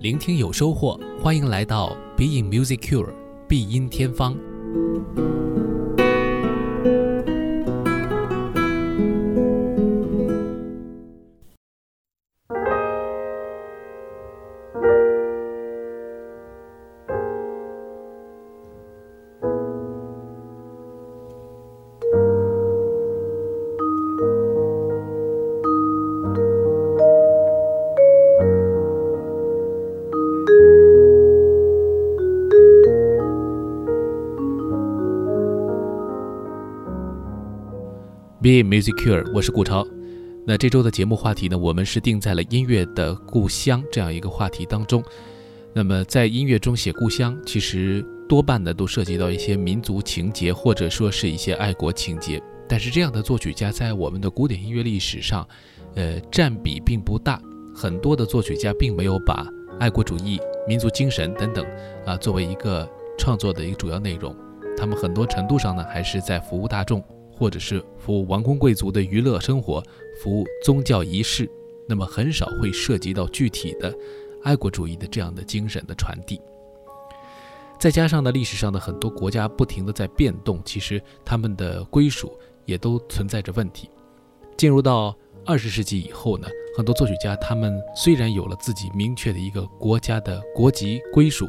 聆听有收获，欢迎来到 BE IN Music Cure 必音天方。Be Music Cure，我是顾超。那这周的节目话题呢，我们是定在了音乐的故乡这样一个话题当中。那么在音乐中写故乡，其实多半呢都涉及到一些民族情节，或者说是一些爱国情节。但是这样的作曲家在我们的古典音乐历史上，呃，占比并不大。很多的作曲家并没有把爱国主义、民族精神等等啊作为一个创作的一个主要内容。他们很多程度上呢，还是在服务大众。或者是服务王公贵族的娱乐生活，服务宗教仪式，那么很少会涉及到具体的爱国主义的这样的精神的传递。再加上呢，历史上的很多国家不停的在变动，其实他们的归属也都存在着问题。进入到二十世纪以后呢，很多作曲家他们虽然有了自己明确的一个国家的国籍归属，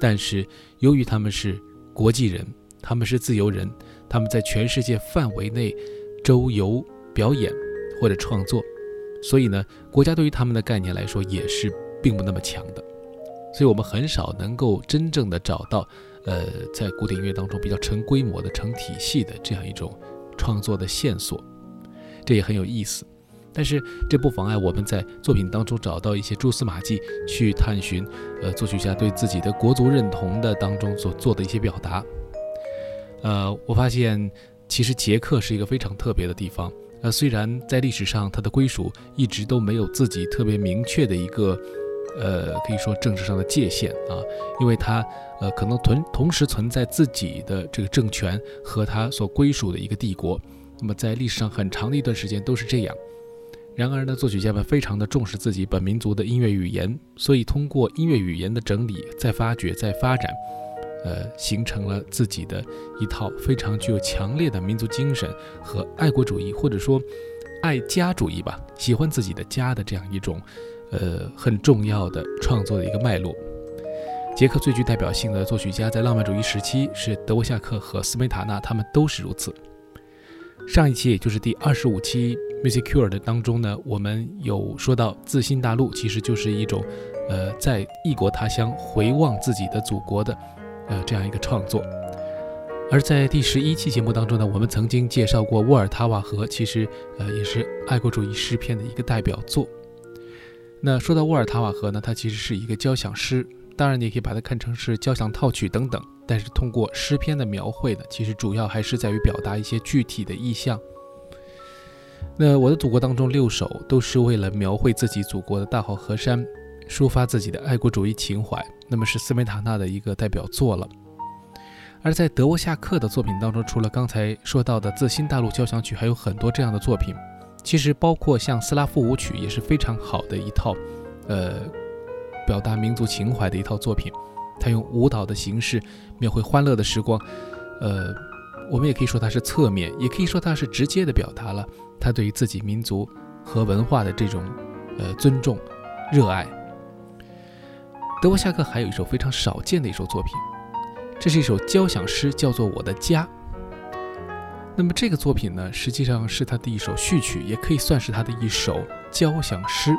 但是由于他们是国际人，他们是自由人。他们在全世界范围内周游表演或者创作，所以呢，国家对于他们的概念来说也是并不那么强的，所以我们很少能够真正的找到，呃，在古典音乐当中比较成规模的、成体系的这样一种创作的线索，这也很有意思。但是这不妨碍我们在作品当中找到一些蛛丝马迹，去探寻，呃，作曲家对自己的国族认同的当中所做的一些表达。呃，我发现其实捷克是一个非常特别的地方。呃，虽然在历史上它的归属一直都没有自己特别明确的一个，呃，可以说政治上的界限啊，因为它呃可能同同时存在自己的这个政权和它所归属的一个帝国。那么在历史上很长的一段时间都是这样。然而呢，作曲家们非常的重视自己本民族的音乐语言，所以通过音乐语言的整理、再发掘、再发展。呃，形成了自己的一套非常具有强烈的民族精神和爱国主义，或者说爱家主义吧，喜欢自己的家的这样一种，呃，很重要的创作的一个脉络。捷克最具代表性的作曲家在浪漫主义时期是德沃夏克和斯梅塔纳，他们都是如此。上一期也就是第二十五期《Music Cure》的当中呢，我们有说到自新大陆其实就是一种，呃，在异国他乡回望自己的祖国的。呃，这样一个创作，而在第十一期节目当中呢，我们曾经介绍过沃尔塔瓦河，其实呃也是爱国主义诗篇的一个代表作。那说到沃尔塔瓦河呢，它其实是一个交响诗，当然你也可以把它看成是交响套曲等等。但是通过诗篇的描绘呢，其实主要还是在于表达一些具体的意象。那我的祖国当中六首都是为了描绘自己祖国的大好河山。抒发自己的爱国主义情怀，那么是斯梅塔纳的一个代表作了。而在德沃夏克的作品当中，除了刚才说到的《自新大陆交响曲》，还有很多这样的作品。其实包括像斯拉夫舞曲也是非常好的一套，呃，表达民族情怀的一套作品。他用舞蹈的形式描绘欢乐的时光，呃，我们也可以说它是侧面，也可以说它是直接的表达了他对于自己民族和文化的这种呃尊重、热爱。德沃夏克还有一首非常少见的一首作品，这是一首交响诗，叫做《我的家》。那么这个作品呢，实际上是他的一首序曲，也可以算是他的一首交响诗。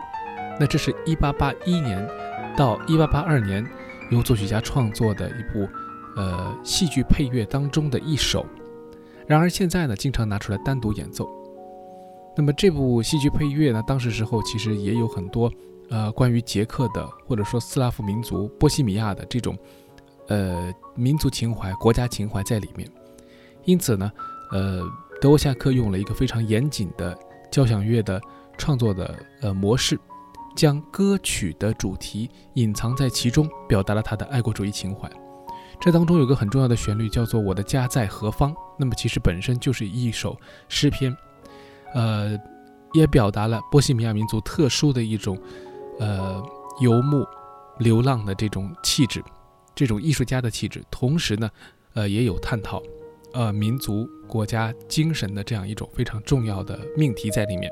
那这是一八八一年到一八八二年由作曲家创作的一部呃戏剧配乐当中的一首。然而现在呢，经常拿出来单独演奏。那么这部戏剧配乐呢，当时时候其实也有很多。呃，关于捷克的，或者说斯拉夫民族、波西米亚的这种，呃，民族情怀、国家情怀在里面。因此呢，呃，德沃夏克用了一个非常严谨的交响乐的创作的呃模式，将歌曲的主题隐藏在其中，表达了他的爱国主义情怀。这当中有个很重要的旋律，叫做“我的家在何方”。那么其实本身就是一首诗篇，呃，也表达了波西米亚民族特殊的一种。呃，游牧、流浪的这种气质，这种艺术家的气质，同时呢，呃，也有探讨，呃，民族国家精神的这样一种非常重要的命题在里面。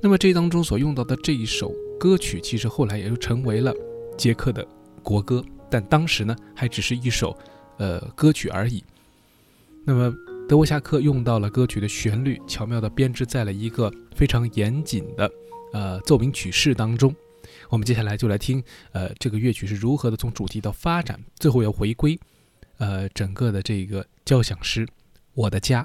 那么这当中所用到的这一首歌曲，其实后来也就成为了捷克的国歌，但当时呢，还只是一首呃歌曲而已。那么德沃夏克用到了歌曲的旋律，巧妙地编织在了一个非常严谨的呃奏鸣曲式当中。我们接下来就来听，呃，这个乐曲是如何的从主题到发展，最后要回归，呃，整个的这个交响诗《我的家》。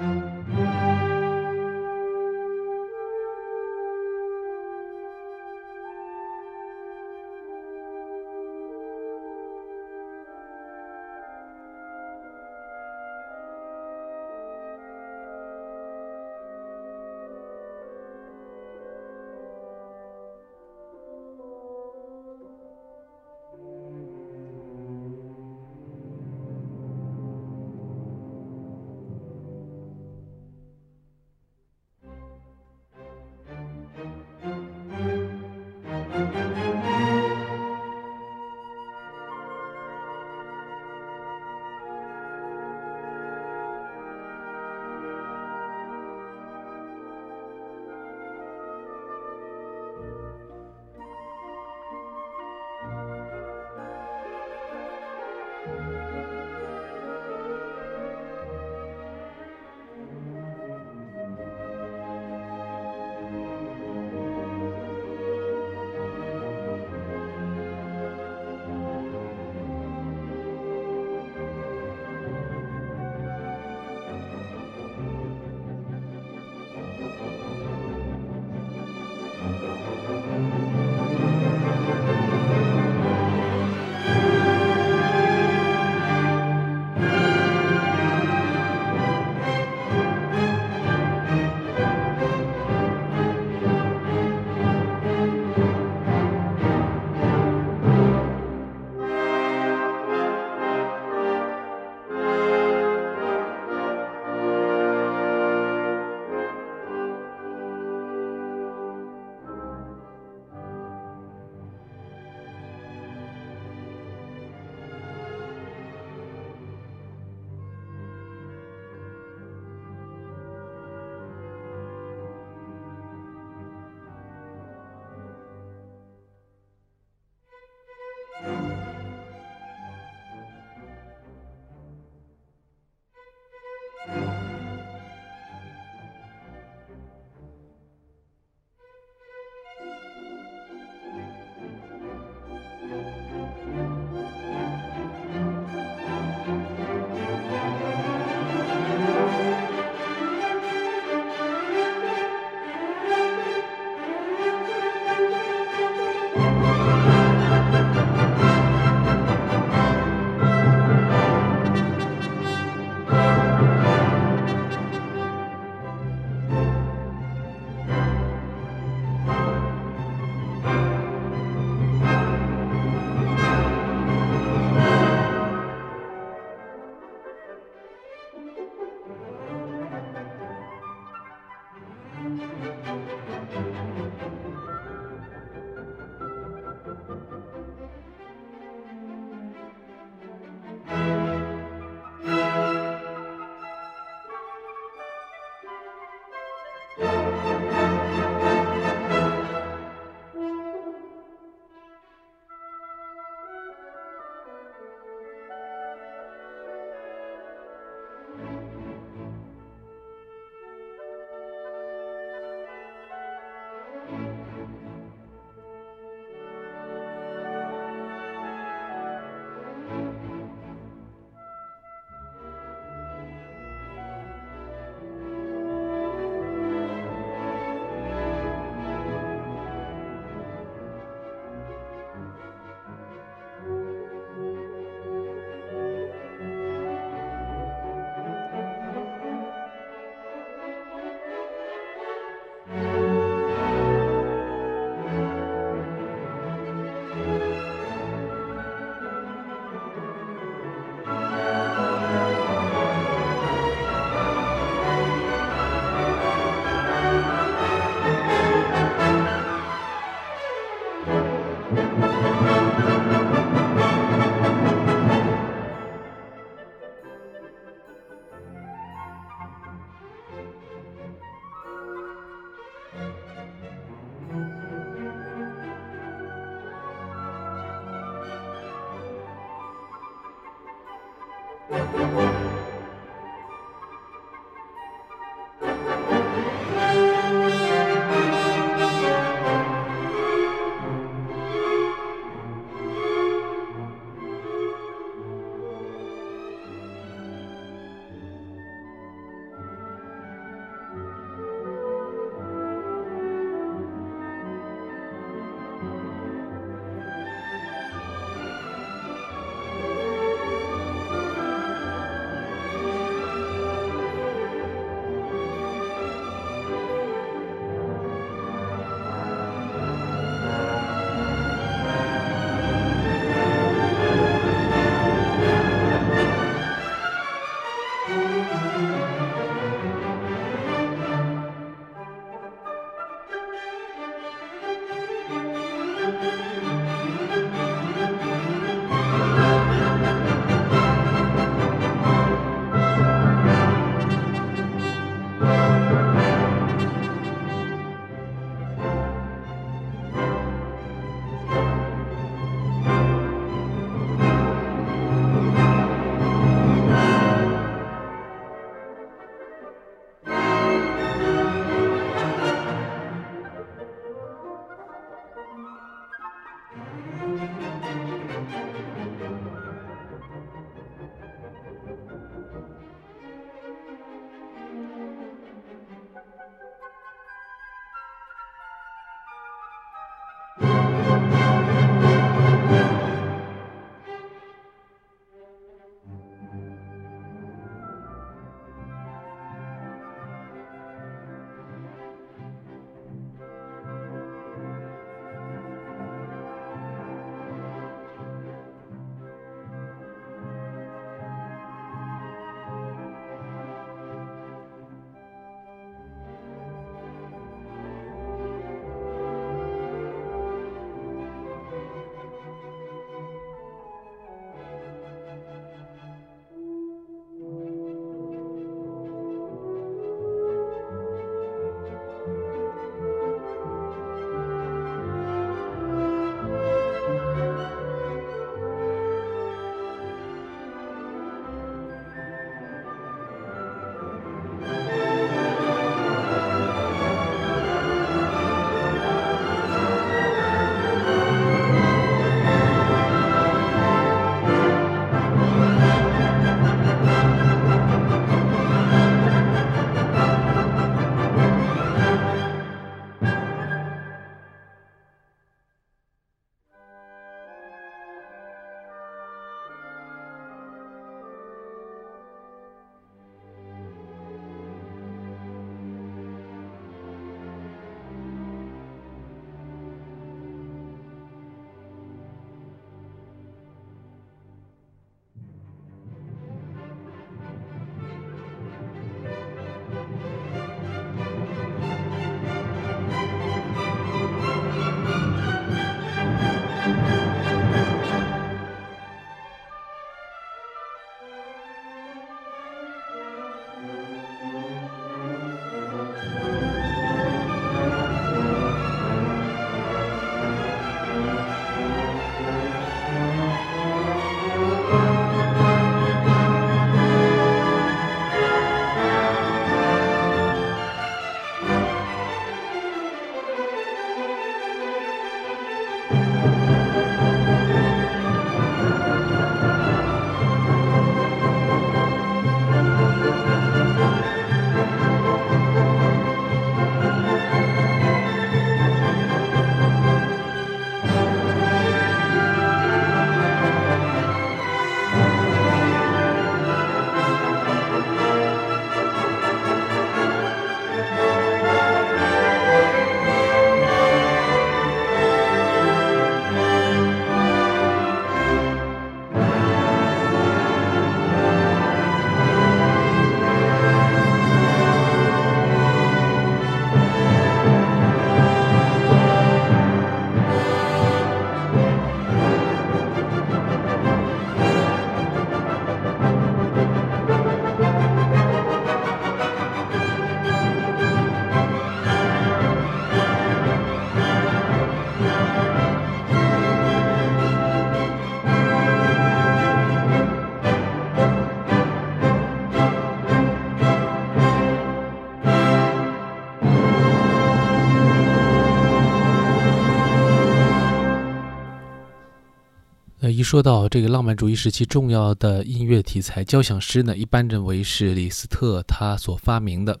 说到这个浪漫主义时期重要的音乐题材，交响诗呢，一般认为是李斯特他所发明的。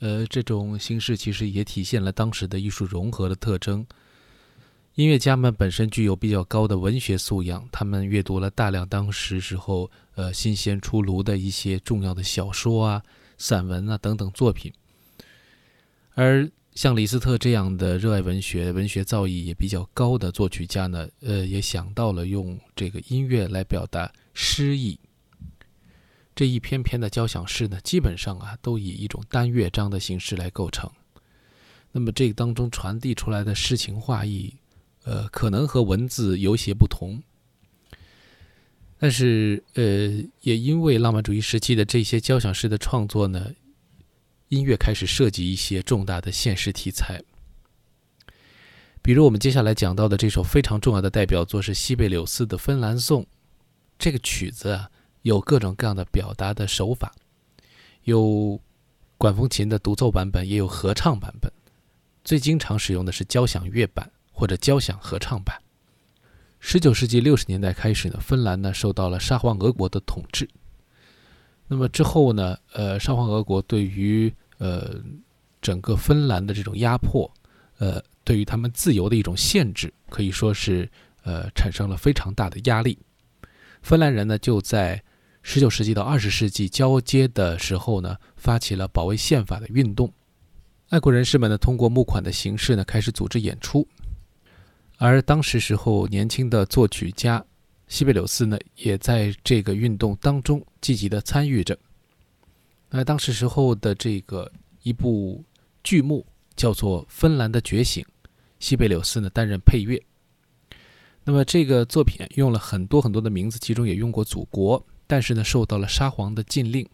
呃，这种形式其实也体现了当时的艺术融合的特征。音乐家们本身具有比较高的文学素养，他们阅读了大量当时时候呃新鲜出炉的一些重要的小说啊、散文啊等等作品，而。像李斯特这样的热爱文学、文学造诣也比较高的作曲家呢，呃，也想到了用这个音乐来表达诗意。这一篇篇的交响诗呢，基本上啊，都以一种单乐章的形式来构成。那么这个当中传递出来的诗情画意，呃，可能和文字有些不同。但是，呃，也因为浪漫主义时期的这些交响诗的创作呢。音乐开始涉及一些重大的现实题材，比如我们接下来讲到的这首非常重要的代表作是西贝柳斯的《芬兰颂》。这个曲子啊，有各种各样的表达的手法，有管风琴的独奏版本，也有合唱版本。最经常使用的是交响乐版或者交响合唱版。十九世纪六十年代开始呢，芬兰呢受到了沙皇俄国的统治。那么之后呢，呃，沙皇俄国对于呃，整个芬兰的这种压迫，呃，对于他们自由的一种限制，可以说是呃产生了非常大的压力。芬兰人呢，就在十九世纪到二十世纪交接的时候呢，发起了保卫宪法的运动。爱国人士们呢，通过募款的形式呢，开始组织演出。而当时时候年轻的作曲家西贝柳斯呢，也在这个运动当中积极的参与着。那当时时候的这个一部剧目叫做《芬兰的觉醒》，西贝柳斯呢担任配乐。那么这个作品用了很多很多的名字，其中也用过祖国，但是呢受到了沙皇的禁令。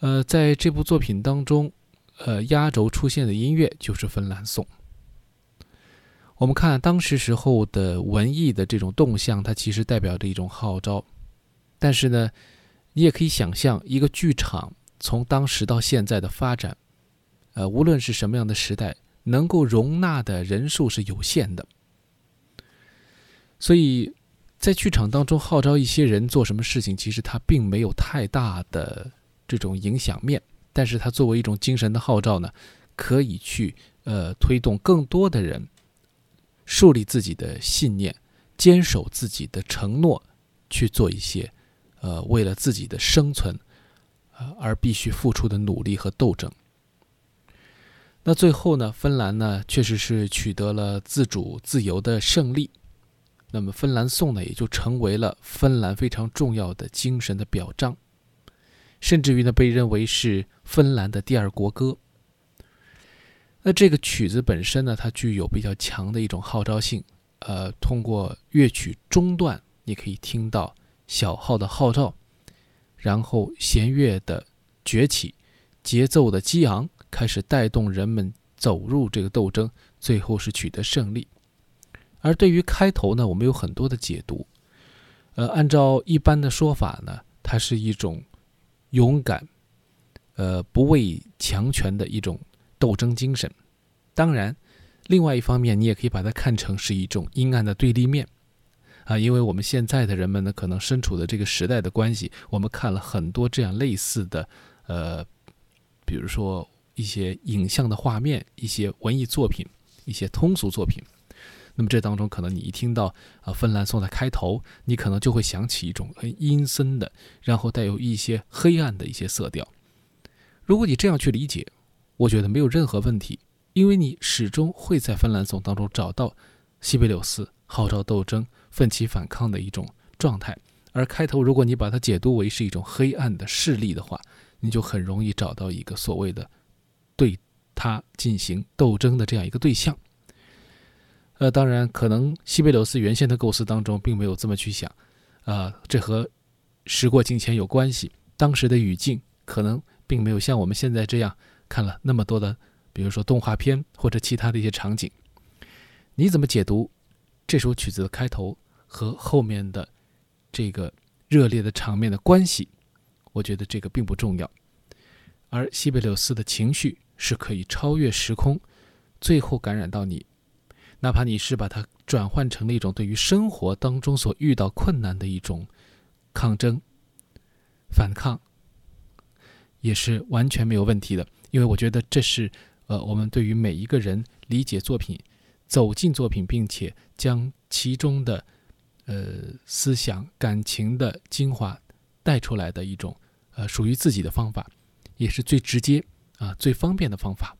呃，在这部作品当中，呃，压轴出现的音乐就是《芬兰颂》。我们看当时时候的文艺的这种动向，它其实代表着一种号召，但是呢。你也可以想象，一个剧场从当时到现在的发展，呃，无论是什么样的时代，能够容纳的人数是有限的。所以在剧场当中号召一些人做什么事情，其实它并没有太大的这种影响面。但是它作为一种精神的号召呢，可以去呃推动更多的人树立自己的信念，坚守自己的承诺，去做一些。呃，为了自己的生存，呃，而必须付出的努力和斗争。那最后呢，芬兰呢，确实是取得了自主自由的胜利。那么，芬兰颂呢，也就成为了芬兰非常重要的精神的表彰，甚至于呢，被认为是芬兰的第二国歌。那这个曲子本身呢，它具有比较强的一种号召性。呃，通过乐曲中段，你可以听到。小号的号召，然后弦乐的崛起，节奏的激昂，开始带动人们走入这个斗争，最后是取得胜利。而对于开头呢，我们有很多的解读。呃，按照一般的说法呢，它是一种勇敢，呃，不畏强权的一种斗争精神。当然，另外一方面，你也可以把它看成是一种阴暗的对立面。啊，因为我们现在的人们呢，可能身处的这个时代的关系，我们看了很多这样类似的，呃，比如说一些影像的画面、一些文艺作品、一些通俗作品。那么这当中，可能你一听到啊《芬兰颂》的开头，你可能就会想起一种很阴森的，然后带有一些黑暗的一些色调。如果你这样去理解，我觉得没有任何问题，因为你始终会在《芬兰颂》当中找到西贝柳斯号召斗争。奋起反抗的一种状态，而开头如果你把它解读为是一种黑暗的势力的话，你就很容易找到一个所谓的对他进行斗争的这样一个对象。呃，当然，可能西贝柳斯原先的构思当中并没有这么去想，啊，这和时过境迁有关系。当时的语境可能并没有像我们现在这样看了那么多的，比如说动画片或者其他的一些场景。你怎么解读？这首曲子的开头和后面的这个热烈的场面的关系，我觉得这个并不重要。而西贝柳斯的情绪是可以超越时空，最后感染到你，哪怕你是把它转换成了一种对于生活当中所遇到困难的一种抗争、反抗，也是完全没有问题的。因为我觉得这是呃，我们对于每一个人理解作品、走进作品，并且将其中的呃思想、感情的精华带出来的一种呃属于自己的方法，也是最直接啊、最方便的方法。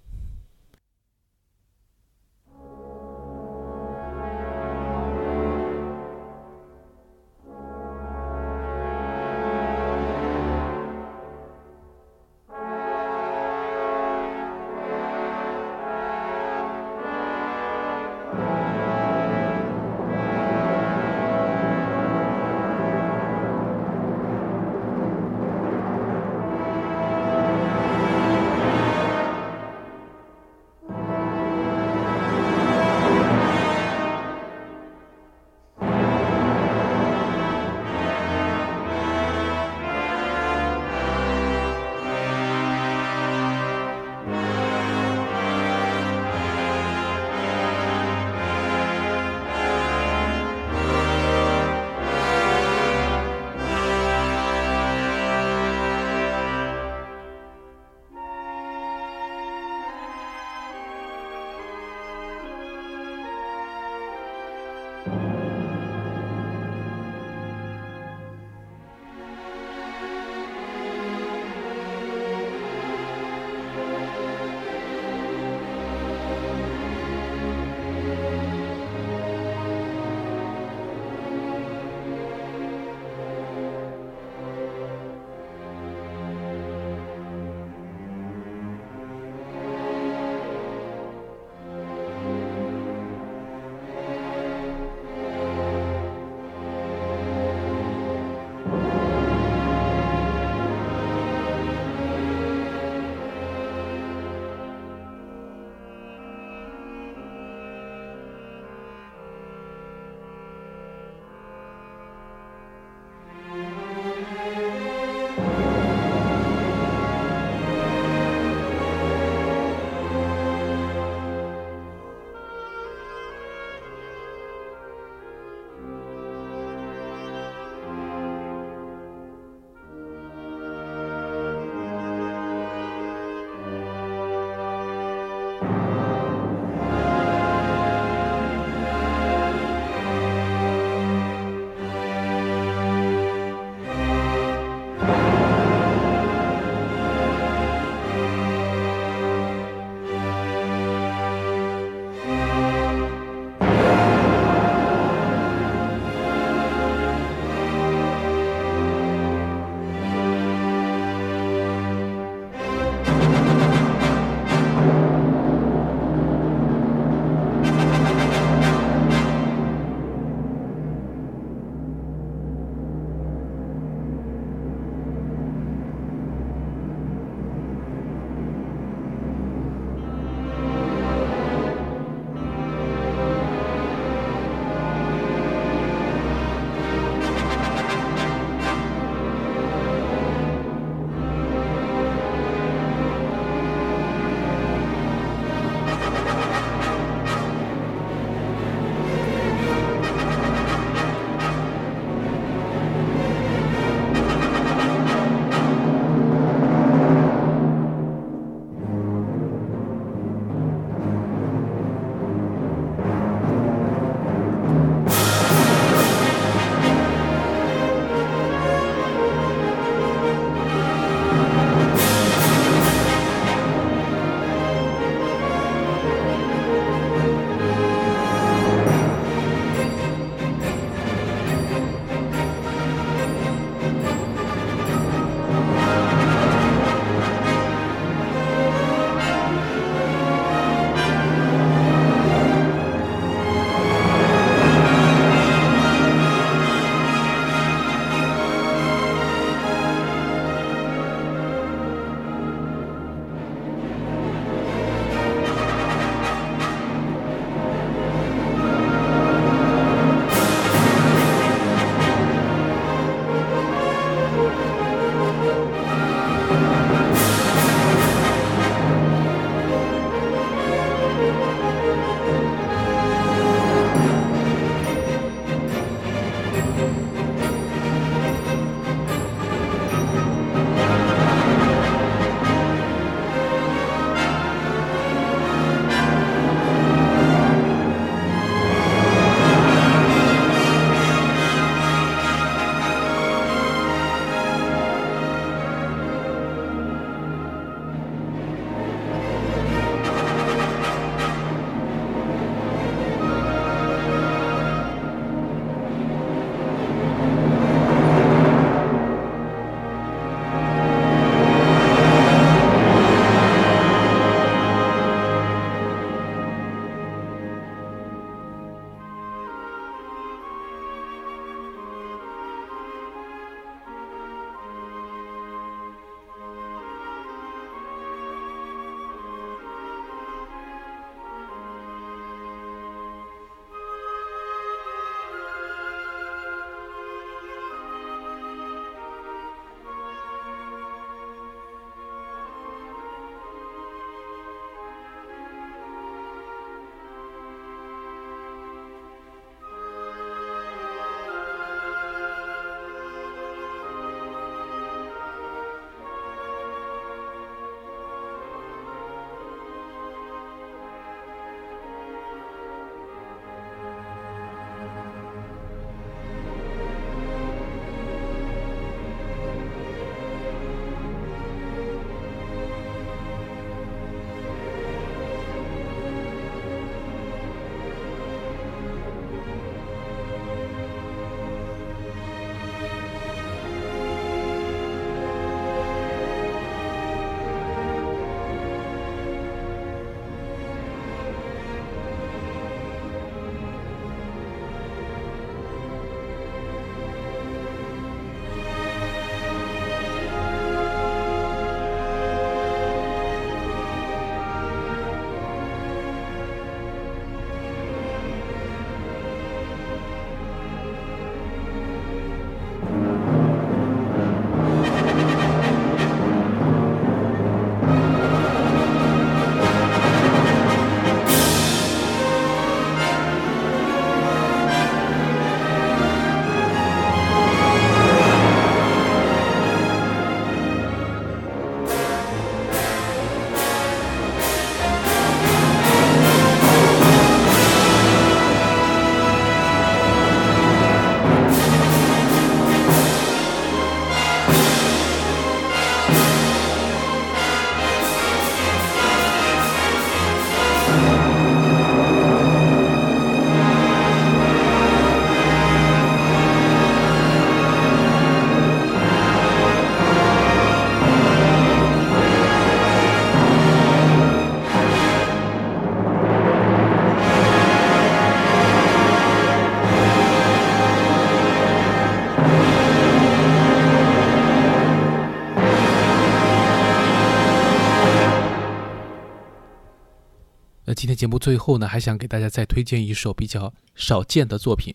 目最后呢，还想给大家再推荐一首比较少见的作品。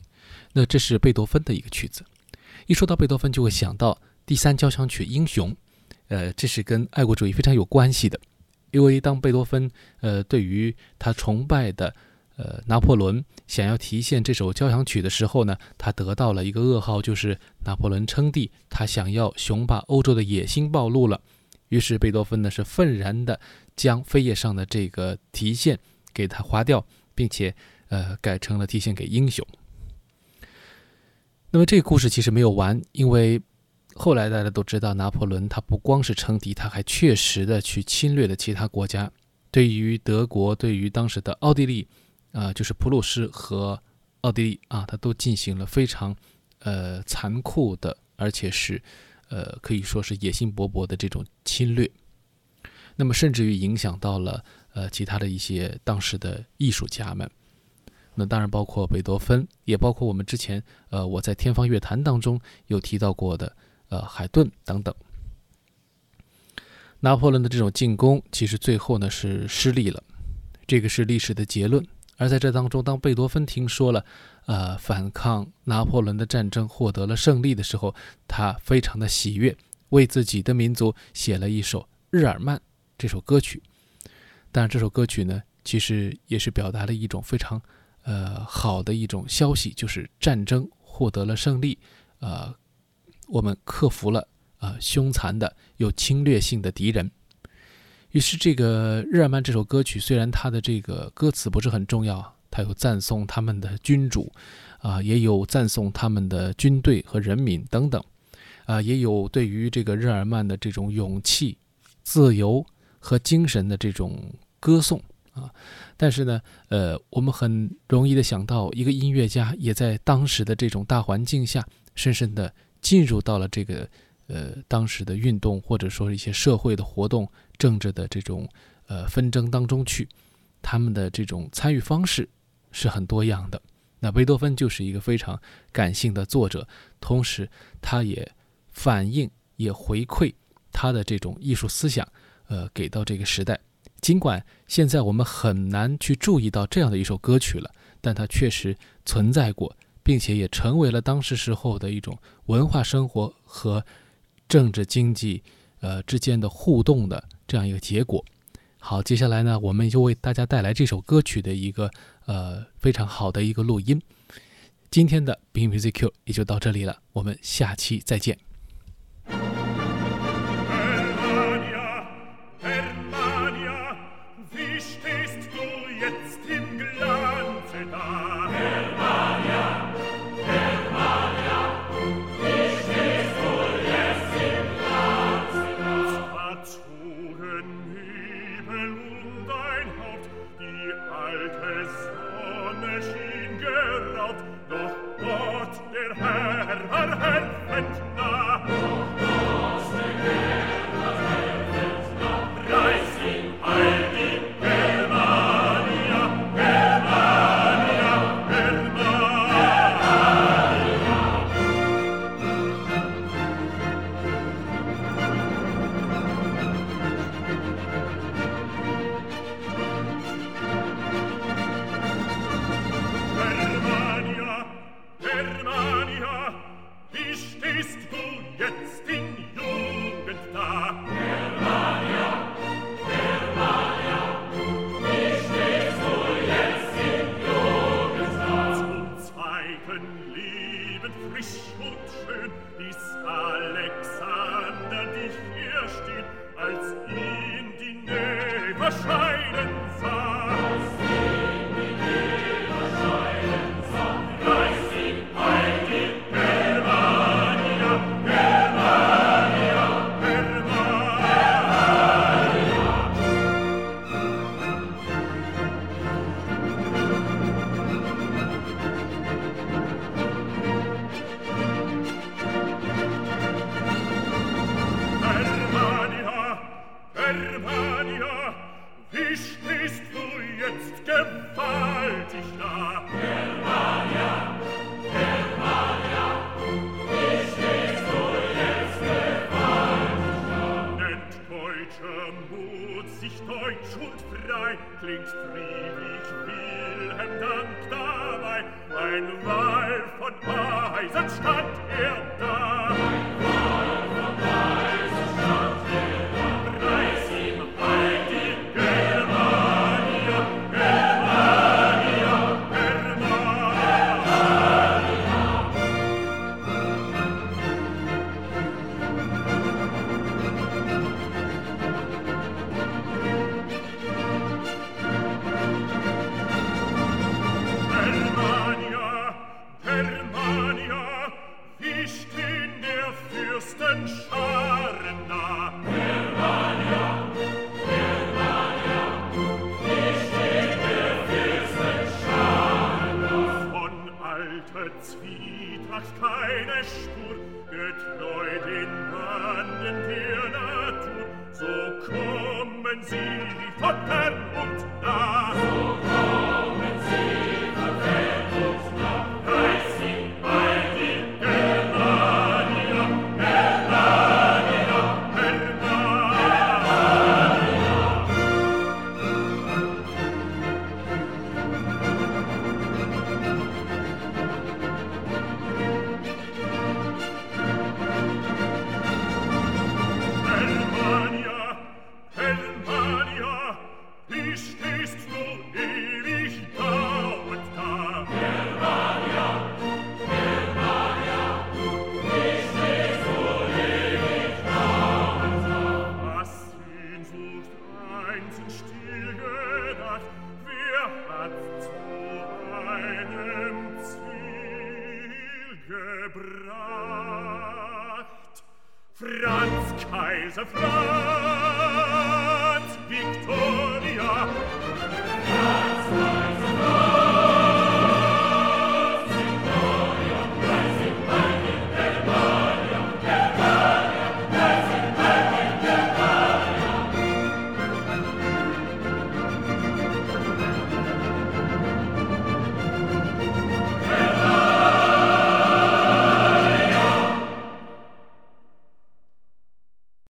那这是贝多芬的一个曲子。一说到贝多芬，就会想到第三交响曲《英雄》。呃，这是跟爱国主义非常有关系的。因为当贝多芬呃对于他崇拜的呃拿破仑想要提献这首交响曲的时候呢，他得到了一个噩耗，就是拿破仑称帝，他想要雄霸欧洲的野心暴露了。于是贝多芬呢是愤然的将扉页上的这个提献给他划掉，并且呃改成了提献给英雄。那么这个故事其实没有完，因为后来大家都知道，拿破仑他不光是称帝，他还确实的去侵略了其他国家。对于德国，对于当时的奥地利，啊，就是普鲁士和奥地利啊，他都进行了非常呃残酷的，而且是。呃，可以说是野心勃勃的这种侵略，那么甚至于影响到了呃其他的一些当时的艺术家们，那当然包括贝多芬，也包括我们之前呃我在天方乐坛当中有提到过的呃海顿等等。拿破仑的这种进攻其实最后呢是失利了，这个是历史的结论。而在这当中，当贝多芬听说了。呃，反抗拿破仑的战争获得了胜利的时候，他非常的喜悦，为自己的民族写了一首《日耳曼》这首歌曲。当然，这首歌曲呢，其实也是表达了一种非常呃好的一种消息，就是战争获得了胜利，呃，我们克服了啊凶残的有侵略性的敌人。于是，这个《日耳曼》这首歌曲虽然它的这个歌词不是很重要。它有赞颂他们的君主，啊，也有赞颂他们的军队和人民等等，啊，也有对于这个日耳曼的这种勇气、自由和精神的这种歌颂啊。但是呢，呃，我们很容易的想到，一个音乐家也在当时的这种大环境下，深深的进入到了这个呃当时的运动或者说一些社会的活动、政治的这种呃纷争当中去，他们的这种参与方式。是很多样的。那贝多芬就是一个非常感性的作者，同时他也反映、也回馈他的这种艺术思想，呃，给到这个时代。尽管现在我们很难去注意到这样的一首歌曲了，但它确实存在过，并且也成为了当时时候的一种文化生活和政治经济呃之间的互动的这样一个结果。好，接下来呢，我们就为大家带来这首歌曲的一个呃非常好的一个录音。今天的 B Music Q 也就到这里了，我们下期再见。